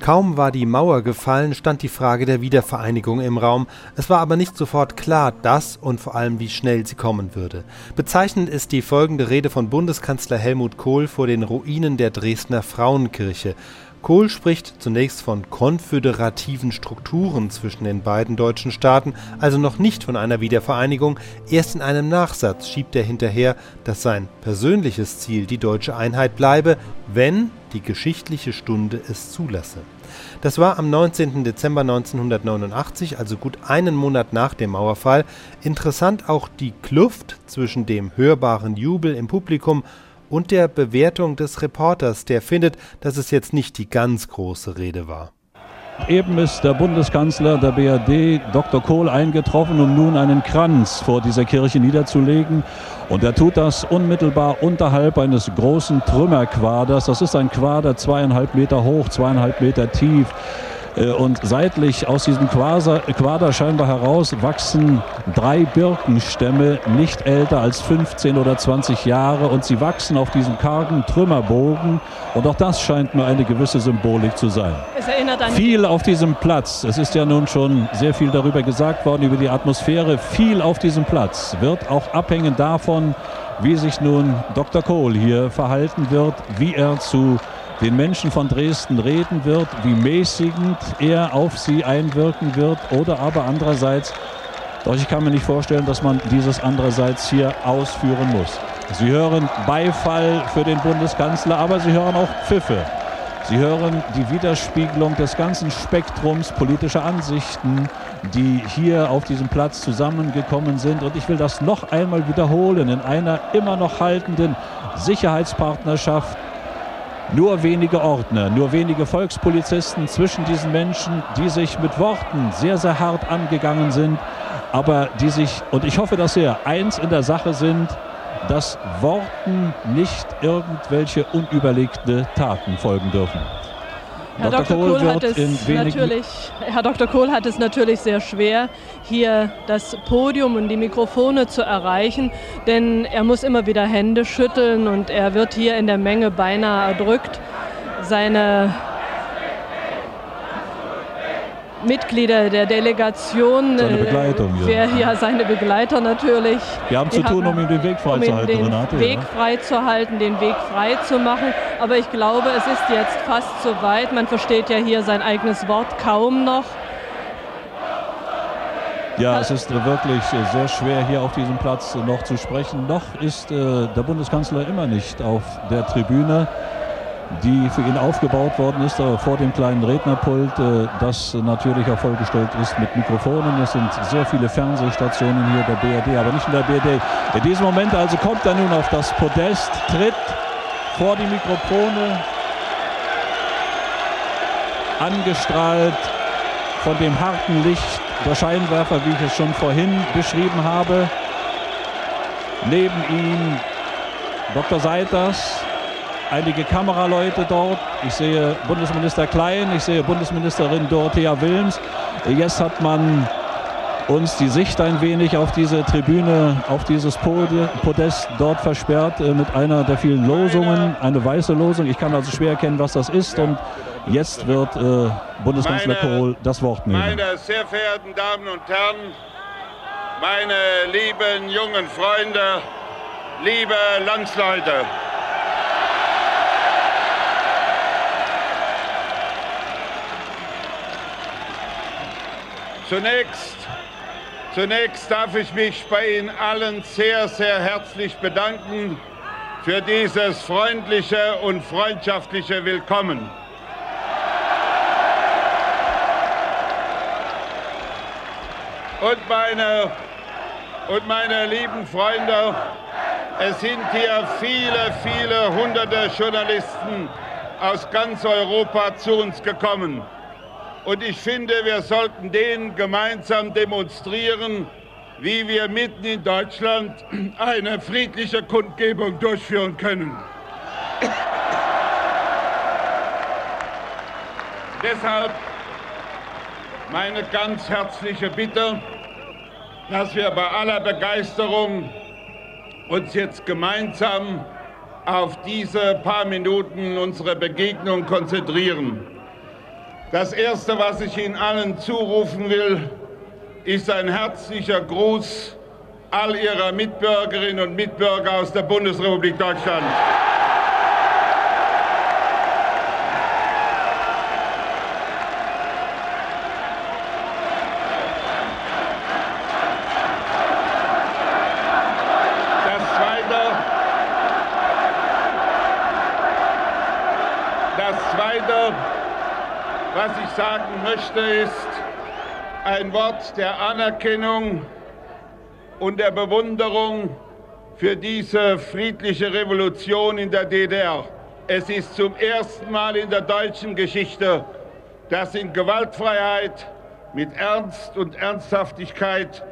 Kaum war die Mauer gefallen, stand die Frage der Wiedervereinigung im Raum. Es war aber nicht sofort klar, dass und vor allem wie schnell sie kommen würde. Bezeichnend ist die folgende Rede von Bundeskanzler Helmut Kohl vor den Ruinen der Dresdner Frauenkirche. Kohl spricht zunächst von konföderativen Strukturen zwischen den beiden deutschen Staaten, also noch nicht von einer Wiedervereinigung. Erst in einem Nachsatz schiebt er hinterher, dass sein persönliches Ziel die deutsche Einheit bleibe, wenn die geschichtliche Stunde es zulasse. Das war am 19. Dezember 1989, also gut einen Monat nach dem Mauerfall. Interessant auch die Kluft zwischen dem hörbaren Jubel im Publikum und der Bewertung des Reporters, der findet, dass es jetzt nicht die ganz große Rede war. Eben ist der Bundeskanzler der BRD, Dr. Kohl, eingetroffen, um nun einen Kranz vor dieser Kirche niederzulegen. Und er tut das unmittelbar unterhalb eines großen Trümmerquaders. Das ist ein Quader zweieinhalb Meter hoch, zweieinhalb Meter tief. Äh, und seitlich aus diesem Quader scheinbar heraus wachsen drei Birkenstämme, nicht älter als 15 oder 20 Jahre. Und sie wachsen auf diesem kargen Trümmerbogen. Und auch das scheint mir eine gewisse Symbolik zu sein. Es erinnert an viel auf diesem Platz. Es ist ja nun schon sehr viel darüber gesagt worden, über die Atmosphäre. Viel auf diesem Platz wird auch abhängen davon, wie sich nun Dr. Kohl hier verhalten wird, wie er zu den Menschen von Dresden reden wird, wie mäßigend er auf sie einwirken wird oder aber andererseits, doch ich kann mir nicht vorstellen, dass man dieses andererseits hier ausführen muss. Sie hören Beifall für den Bundeskanzler, aber Sie hören auch Pfiffe. Sie hören die Widerspiegelung des ganzen Spektrums politischer Ansichten, die hier auf diesem Platz zusammengekommen sind. Und ich will das noch einmal wiederholen in einer immer noch haltenden Sicherheitspartnerschaft nur wenige Ordner, nur wenige Volkspolizisten zwischen diesen Menschen, die sich mit Worten sehr, sehr hart angegangen sind, aber die sich, und ich hoffe dass sehr, eins in der Sache sind, dass Worten nicht irgendwelche unüberlegte Taten folgen dürfen. Herr Dr. Kohl, Kohl hat es natürlich, Herr Dr. Kohl hat es natürlich sehr schwer, hier das Podium und die Mikrofone zu erreichen, denn er muss immer wieder Hände schütteln und er wird hier in der Menge beinahe erdrückt. Seine Mitglieder der Delegation. Seine äh, Begleitung, ja. ja. seine Begleiter natürlich. Wir haben zu tun, um ihm den Weg freizuhalten, um Den Weg ja. freizuhalten, den Weg frei zu machen. Aber ich glaube, es ist jetzt fast so weit. Man versteht ja hier sein eigenes Wort kaum noch. Ja, es ist wirklich sehr schwer, hier auf diesem Platz noch zu sprechen. Noch ist äh, der Bundeskanzler immer nicht auf der Tribüne die für ihn aufgebaut worden ist, vor dem kleinen Rednerpult, äh, das natürlich auch vollgestellt ist mit Mikrofonen. Es sind sehr viele Fernsehstationen hier der BRD, aber nicht in der BRD. In diesem Moment also kommt er nun auf das Podest, tritt vor die Mikrofone, angestrahlt von dem harten Licht der Scheinwerfer, wie ich es schon vorhin beschrieben habe. Neben ihm Dr. Seiters, einige Kameraleute dort. Ich sehe Bundesminister Klein, ich sehe Bundesministerin Dorothea Wilms. Jetzt hat man uns die Sicht ein wenig auf diese Tribüne, auf dieses Podest dort versperrt äh, mit einer der vielen Losungen, eine weiße Losung. Ich kann also schwer erkennen, was das ist. Und jetzt wird äh, Bundeskanzler meine, Kohl das Wort nehmen. Meine sehr verehrten Damen und Herren, meine lieben jungen Freunde, liebe Landsleute. Zunächst, zunächst darf ich mich bei Ihnen allen sehr, sehr herzlich bedanken für dieses freundliche und freundschaftliche Willkommen. Und meine, und meine lieben Freunde, es sind hier viele, viele hunderte Journalisten aus ganz Europa zu uns gekommen. Und ich finde, wir sollten denen gemeinsam demonstrieren, wie wir mitten in Deutschland eine friedliche Kundgebung durchführen können. Deshalb meine ganz herzliche Bitte, dass wir bei aller Begeisterung uns jetzt gemeinsam auf diese paar Minuten unsere Begegnung konzentrieren. Das Erste, was ich Ihnen allen zurufen will, ist ein herzlicher Gruß all Ihrer Mitbürgerinnen und Mitbürger aus der Bundesrepublik Deutschland. Was ich sagen möchte, ist ein Wort der Anerkennung und der Bewunderung für diese friedliche Revolution in der DDR. Es ist zum ersten Mal in der deutschen Geschichte, dass in Gewaltfreiheit, mit Ernst und Ernsthaftigkeit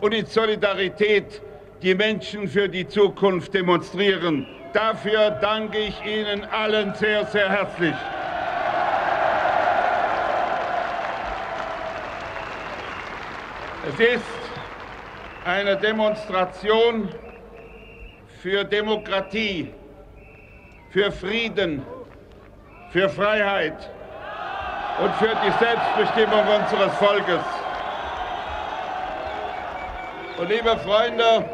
und in Solidarität die Menschen für die Zukunft demonstrieren. Dafür danke ich Ihnen allen sehr, sehr herzlich. Es ist eine Demonstration für Demokratie, für Frieden, für Freiheit und für die Selbstbestimmung unseres Volkes. Und liebe Freunde,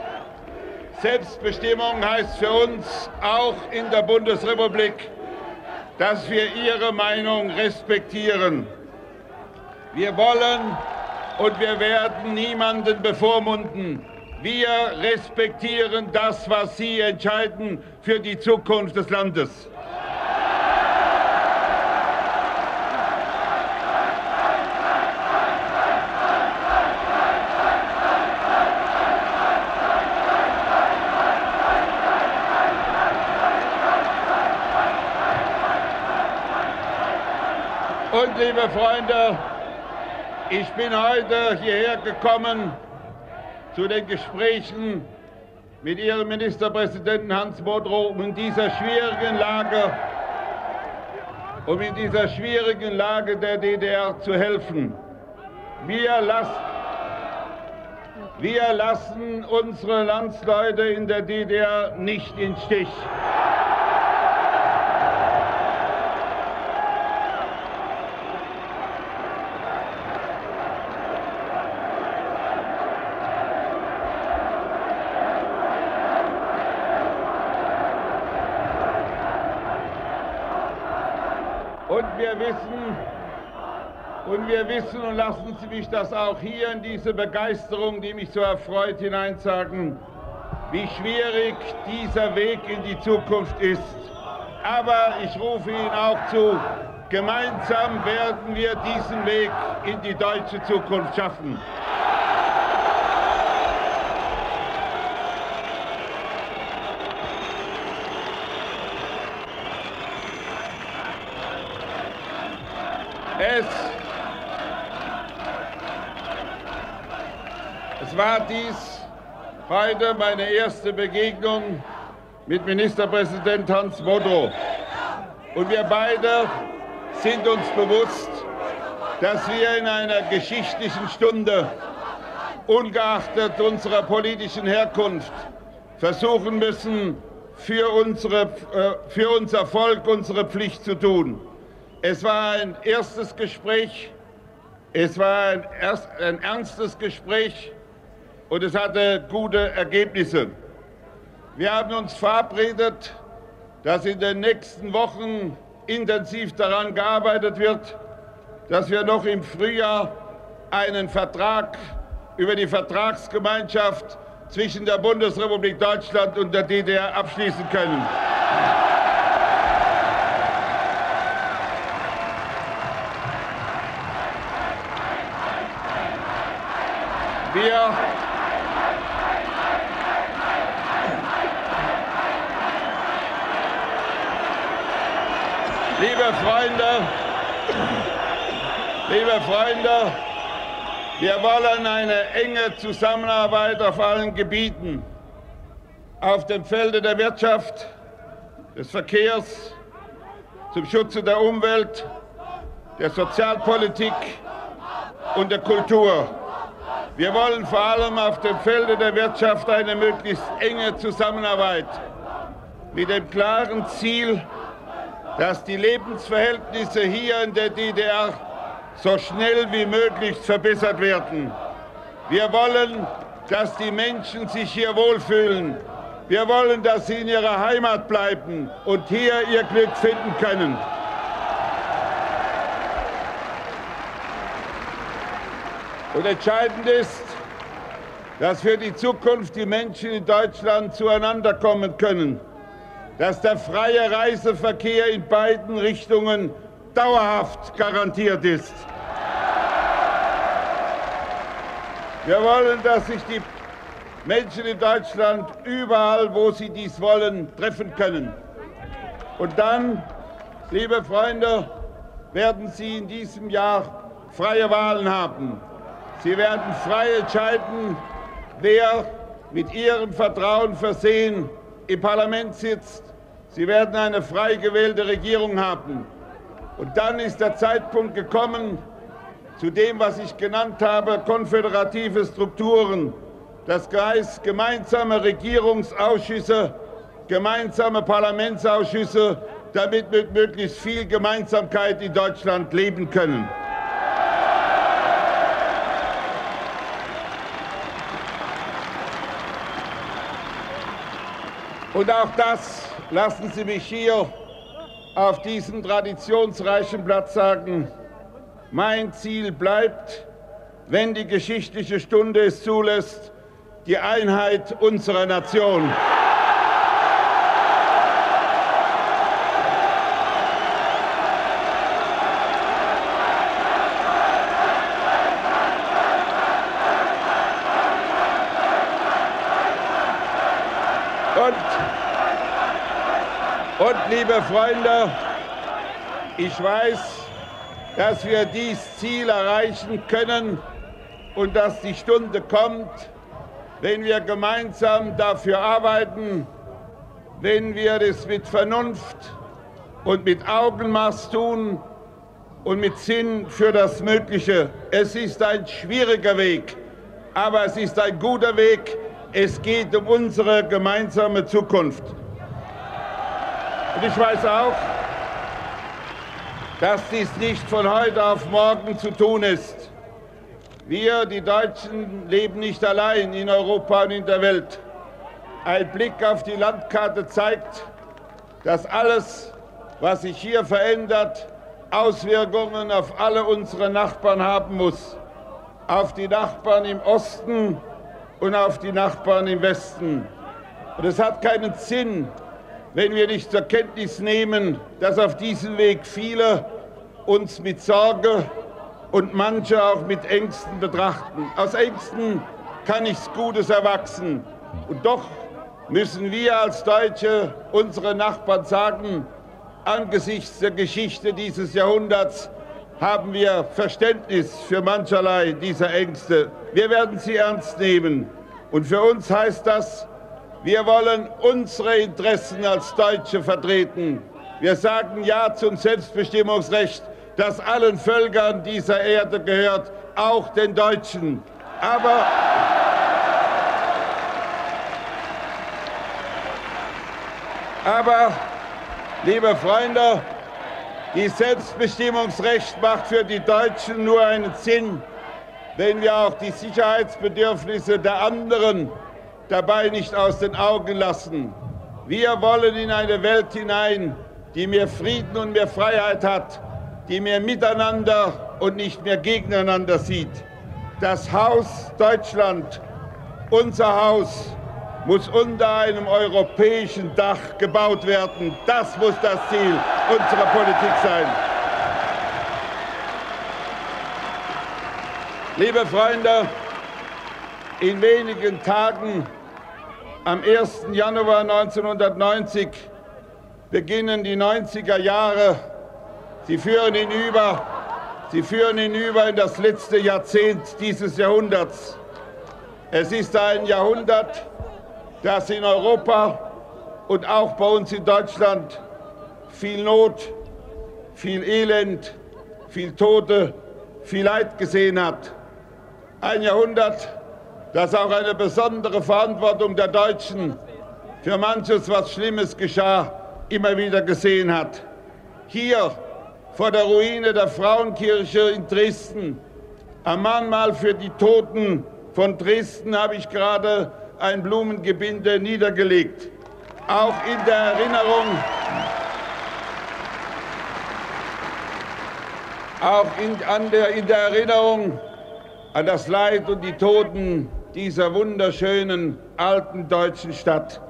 Selbstbestimmung heißt für uns auch in der Bundesrepublik, dass wir Ihre Meinung respektieren. Wir wollen und wir werden niemanden bevormunden. Wir respektieren das, was Sie entscheiden für die Zukunft des Landes. Und liebe Freunde, ich bin heute hierher gekommen zu den Gesprächen mit Ihrem Ministerpräsidenten Hans Bodrow, um in dieser schwierigen Lage, um in dieser schwierigen Lage der DDR zu helfen. Wir lassen, wir lassen unsere Landsleute in der DDR nicht im Stich. wir wissen, wir wissen, und lassen Sie mich das auch hier in diese Begeisterung, die mich so erfreut, hineinsagen, wie schwierig dieser Weg in die Zukunft ist. Aber ich rufe Ihnen auch zu, gemeinsam werden wir diesen Weg in die deutsche Zukunft schaffen. Es, war dies heute meine erste Begegnung mit Ministerpräsident Hans Modrow. Und wir beide sind uns bewusst, dass wir in einer geschichtlichen Stunde, ungeachtet unserer politischen Herkunft, versuchen müssen, für, unsere, äh, für unser Volk unsere Pflicht zu tun. Es war ein erstes Gespräch, es war ein, erst, ein ernstes Gespräch und es hatte gute Ergebnisse. Wir haben uns verabredet, dass in den nächsten Wochen intensiv daran gearbeitet wird, dass wir noch im Frühjahr einen Vertrag über die Vertragsgemeinschaft zwischen der Bundesrepublik Deutschland und der DDR abschließen können. Wir Liebe Freunde, liebe Freunde, wir wollen eine enge Zusammenarbeit auf allen Gebieten, auf dem Felde der Wirtschaft, des Verkehrs, zum Schutze der Umwelt, der Sozialpolitik und der Kultur. Wir wollen vor allem auf dem Felde der Wirtschaft eine möglichst enge Zusammenarbeit mit dem klaren Ziel, dass die Lebensverhältnisse hier in der DDR so schnell wie möglich verbessert werden. Wir wollen, dass die Menschen sich hier wohlfühlen. Wir wollen, dass sie in ihrer Heimat bleiben und hier ihr Glück finden können. Und entscheidend ist, dass für die Zukunft die Menschen in Deutschland zueinander kommen können, dass der freie Reiseverkehr in beiden Richtungen dauerhaft garantiert ist. Wir wollen, dass sich die Menschen in Deutschland überall, wo sie dies wollen, treffen können. Und dann, liebe Freunde, werden Sie in diesem Jahr freie Wahlen haben. Sie werden frei entscheiden, wer mit Ihrem Vertrauen versehen im Parlament sitzt. Sie werden eine frei gewählte Regierung haben. Und dann ist der Zeitpunkt gekommen, zu dem, was ich genannt habe, konföderative Strukturen. Das heißt gemeinsame Regierungsausschüsse, gemeinsame Parlamentsausschüsse, damit wir möglichst viel Gemeinsamkeit in Deutschland leben können. Und auch das lassen Sie mich hier auf diesem traditionsreichen Platz sagen. Mein Ziel bleibt, wenn die geschichtliche Stunde es zulässt, die Einheit unserer Nation. Liebe Freunde, ich weiß, dass wir dies Ziel erreichen können und dass die Stunde kommt, wenn wir gemeinsam dafür arbeiten, wenn wir das mit Vernunft und mit Augenmaß tun und mit Sinn für das Mögliche. Es ist ein schwieriger Weg, aber es ist ein guter Weg. Es geht um unsere gemeinsame Zukunft. Und ich weiß auch, dass dies nicht von heute auf morgen zu tun ist. Wir, die Deutschen, leben nicht allein in Europa und in der Welt. Ein Blick auf die Landkarte zeigt, dass alles, was sich hier verändert, Auswirkungen auf alle unsere Nachbarn haben muss. Auf die Nachbarn im Osten und auf die Nachbarn im Westen. Und es hat keinen Sinn, wenn wir nicht zur Kenntnis nehmen, dass auf diesem Weg viele uns mit Sorge und manche auch mit Ängsten betrachten. Aus Ängsten kann nichts Gutes erwachsen. Und doch müssen wir als Deutsche unsere Nachbarn sagen, angesichts der Geschichte dieses Jahrhunderts haben wir Verständnis für mancherlei dieser Ängste. Wir werden sie ernst nehmen. Und für uns heißt das, wir wollen unsere Interessen als Deutsche vertreten. Wir sagen Ja zum Selbstbestimmungsrecht, das allen Völkern dieser Erde gehört, auch den Deutschen. Aber Aber, liebe Freunde, dieses Selbstbestimmungsrecht macht für die Deutschen nur einen Sinn, wenn wir auch die Sicherheitsbedürfnisse der anderen dabei nicht aus den Augen lassen. Wir wollen in eine Welt hinein, die mehr Frieden und mehr Freiheit hat, die mehr miteinander und nicht mehr gegeneinander sieht. Das Haus Deutschland, unser Haus, muss unter einem europäischen Dach gebaut werden. Das muss das Ziel unserer Politik sein. Liebe Freunde, in wenigen Tagen, am 1. Januar 1990, beginnen die 90er Jahre. Sie führen hinüber, sie führen hinüber in das letzte Jahrzehnt dieses Jahrhunderts. Es ist ein Jahrhundert, das in Europa und auch bei uns in Deutschland viel Not, viel Elend, viel Tote, viel Leid gesehen hat. Ein Jahrhundert, dass auch eine besondere Verantwortung der Deutschen für manches, was Schlimmes geschah, immer wieder gesehen hat. Hier vor der Ruine der Frauenkirche in Dresden. Am Mahnmal für die Toten von Dresden habe ich gerade ein Blumengebinde niedergelegt. Auch in der Erinnerung, auch in, an der, in der Erinnerung an das Leid und die Toten dieser wunderschönen alten deutschen Stadt.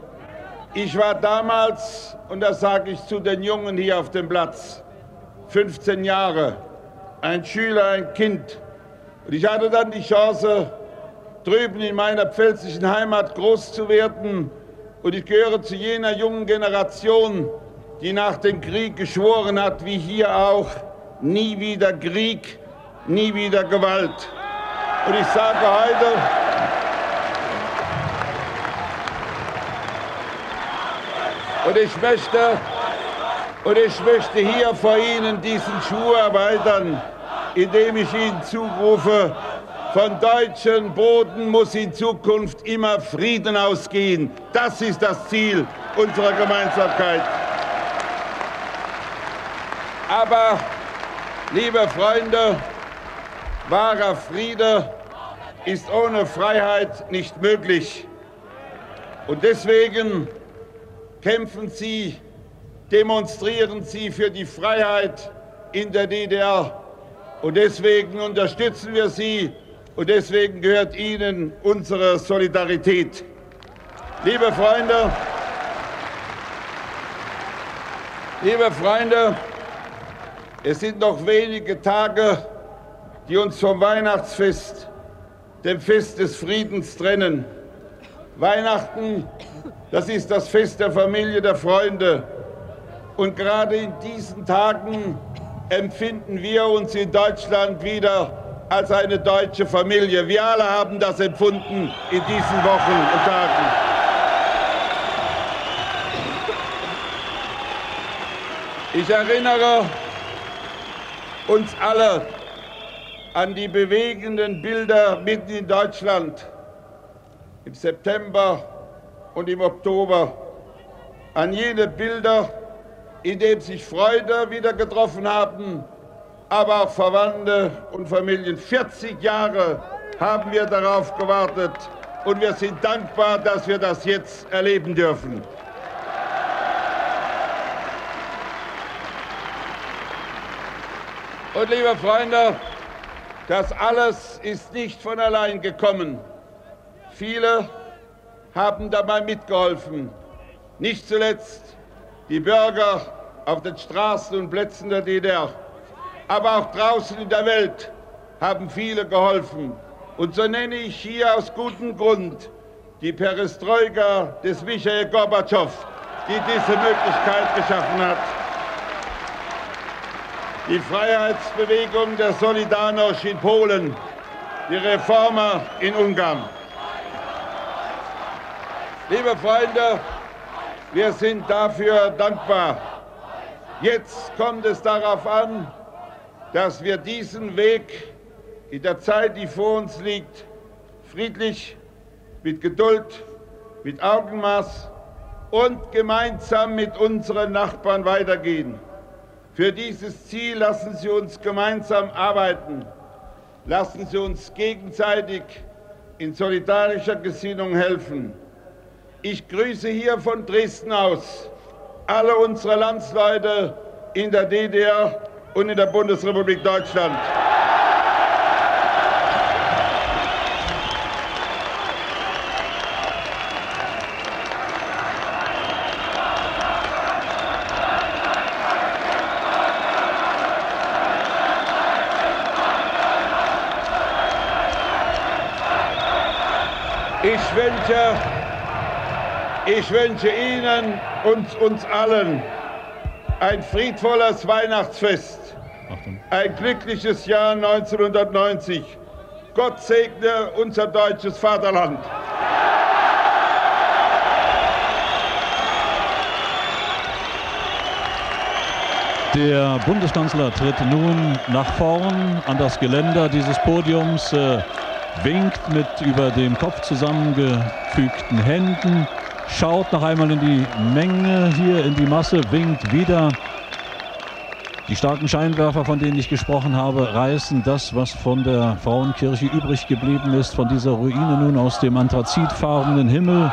Ich war damals, und das sage ich zu den Jungen hier auf dem Platz, 15 Jahre, ein Schüler, ein Kind. Und ich hatte dann die Chance, drüben in meiner pfälzischen Heimat groß zu werden. Und ich gehöre zu jener jungen Generation, die nach dem Krieg geschworen hat, wie hier auch, nie wieder Krieg, nie wieder Gewalt. Und ich sage heute, und ich möchte, und ich möchte hier vor Ihnen diesen Schwur erweitern, indem ich Ihnen zurufe, von deutschem Boden muss in Zukunft immer Frieden ausgehen. Das ist das Ziel unserer Gemeinsamkeit. Aber, liebe Freunde, wahrer Friede ist ohne Freiheit nicht möglich. Und deswegen kämpfen Sie, demonstrieren Sie für die Freiheit in der DDR. Und deswegen unterstützen wir Sie und deswegen gehört Ihnen unsere Solidarität. Liebe Freunde, liebe Freunde, es sind noch wenige Tage, die uns vom Weihnachtsfest, dem Fest des Friedens trennen. Weihnachten, das ist das Fest der Familie, der Freunde. Und gerade in diesen Tagen empfinden wir uns in Deutschland wieder als eine deutsche Familie. Wir alle haben das empfunden in diesen Wochen und Tagen. Ich erinnere uns alle an die bewegenden Bilder mitten in Deutschland im September und im Oktober, an jene Bilder, in denen sich Freude wieder getroffen haben, aber auch Verwandte und Familien. 40 Jahre haben wir darauf gewartet und wir sind dankbar, dass wir das jetzt erleben dürfen. Und liebe Freunde, das alles ist nicht von allein gekommen. Viele haben dabei mitgeholfen. Nicht zuletzt die Bürger auf den Straßen und Plätzen der DDR aber auch draußen in der Welt haben viele geholfen. Und so nenne ich hier aus gutem Grund die Perestroika des Michael Gorbatschow, die diese Möglichkeit geschaffen hat. Die Freiheitsbewegung der Solidarność in Polen, die Reformer in Ungarn. Liebe Freunde, wir sind dafür dankbar. Jetzt kommt es darauf an, dass wir diesen Weg in der Zeit, die vor uns liegt, friedlich, mit Geduld, mit Augenmaß und gemeinsam mit unseren Nachbarn weitergehen. Für dieses Ziel lassen Sie uns gemeinsam arbeiten. Lassen Sie uns gegenseitig in solidarischer Gesinnung helfen. Ich grüße hier von Dresden aus alle unsere Landsleute in der DDR und in der Bundesrepublik Deutschland. Ich wünsche, ich wünsche Ihnen und uns allen ein friedvolles Weihnachtsfest ein glückliches Jahr 1990. Gott segne unser deutsches Vaterland. Der Bundeskanzler tritt nun nach vorn an das Geländer dieses Podiums, äh, winkt mit über dem Kopf zusammengefügten Händen, schaut noch einmal in die Menge hier, in die Masse, winkt wieder Die starken Scheinwerfer, von denen ich gesprochen habe, reißen das, was von der Frauenkirche übrig geblieben ist, von dieser Ruine nun aus dem anthrazitfarbenen Himmel.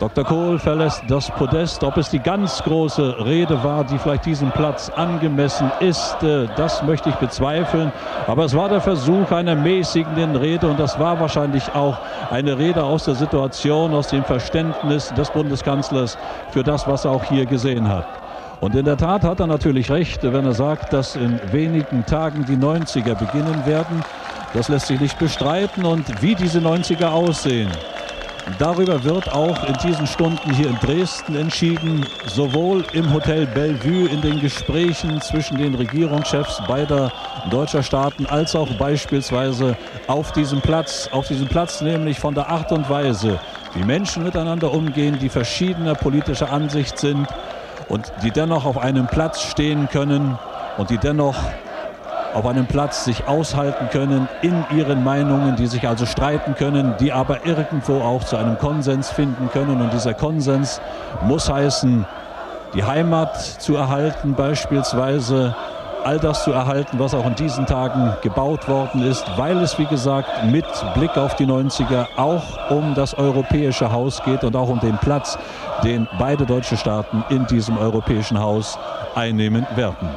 Dr. Kohl verlässt das Podest. Ob es die ganz große Rede war, die vielleicht diesem Platz angemessen ist, äh, das möchte ich bezweifeln. Aber es war der Versuch einer mäßigenden Rede und das war wahrscheinlich auch eine Rede aus der Situation, aus dem Verständnis des Bundeskanzlers für das, was er auch hier gesehen hat. Und in der Tat hat er natürlich recht, wenn er sagt, dass in wenigen Tagen die 90er beginnen werden. Das lässt sich nicht bestreiten. Und wie diese 90er aussehen, darüber wird auch in diesen Stunden hier in Dresden entschieden, sowohl im Hotel Bellevue in den Gesprächen zwischen den Regierungschefs beider deutscher Staaten, als auch beispielsweise auf diesem Platz, auf diesem Platz nämlich von der Art und Weise, wie Menschen miteinander umgehen, die verschiedener politischer Ansicht sind und die dennoch auf einem Platz stehen können und die dennoch auf einem Platz sich aushalten können in ihren Meinungen, die sich also streiten können, die aber irgendwo auch zu einem Konsens finden können. Und dieser Konsens muss heißen, die Heimat zu erhalten beispielsweise, all das zu erhalten, was auch in diesen Tagen gebaut worden ist, weil es, wie gesagt, mit Blick auf die 90er auch um das europäische Haus geht und auch um den Platz, den beide deutsche Staaten in diesem europäischen Haus einnehmen werden.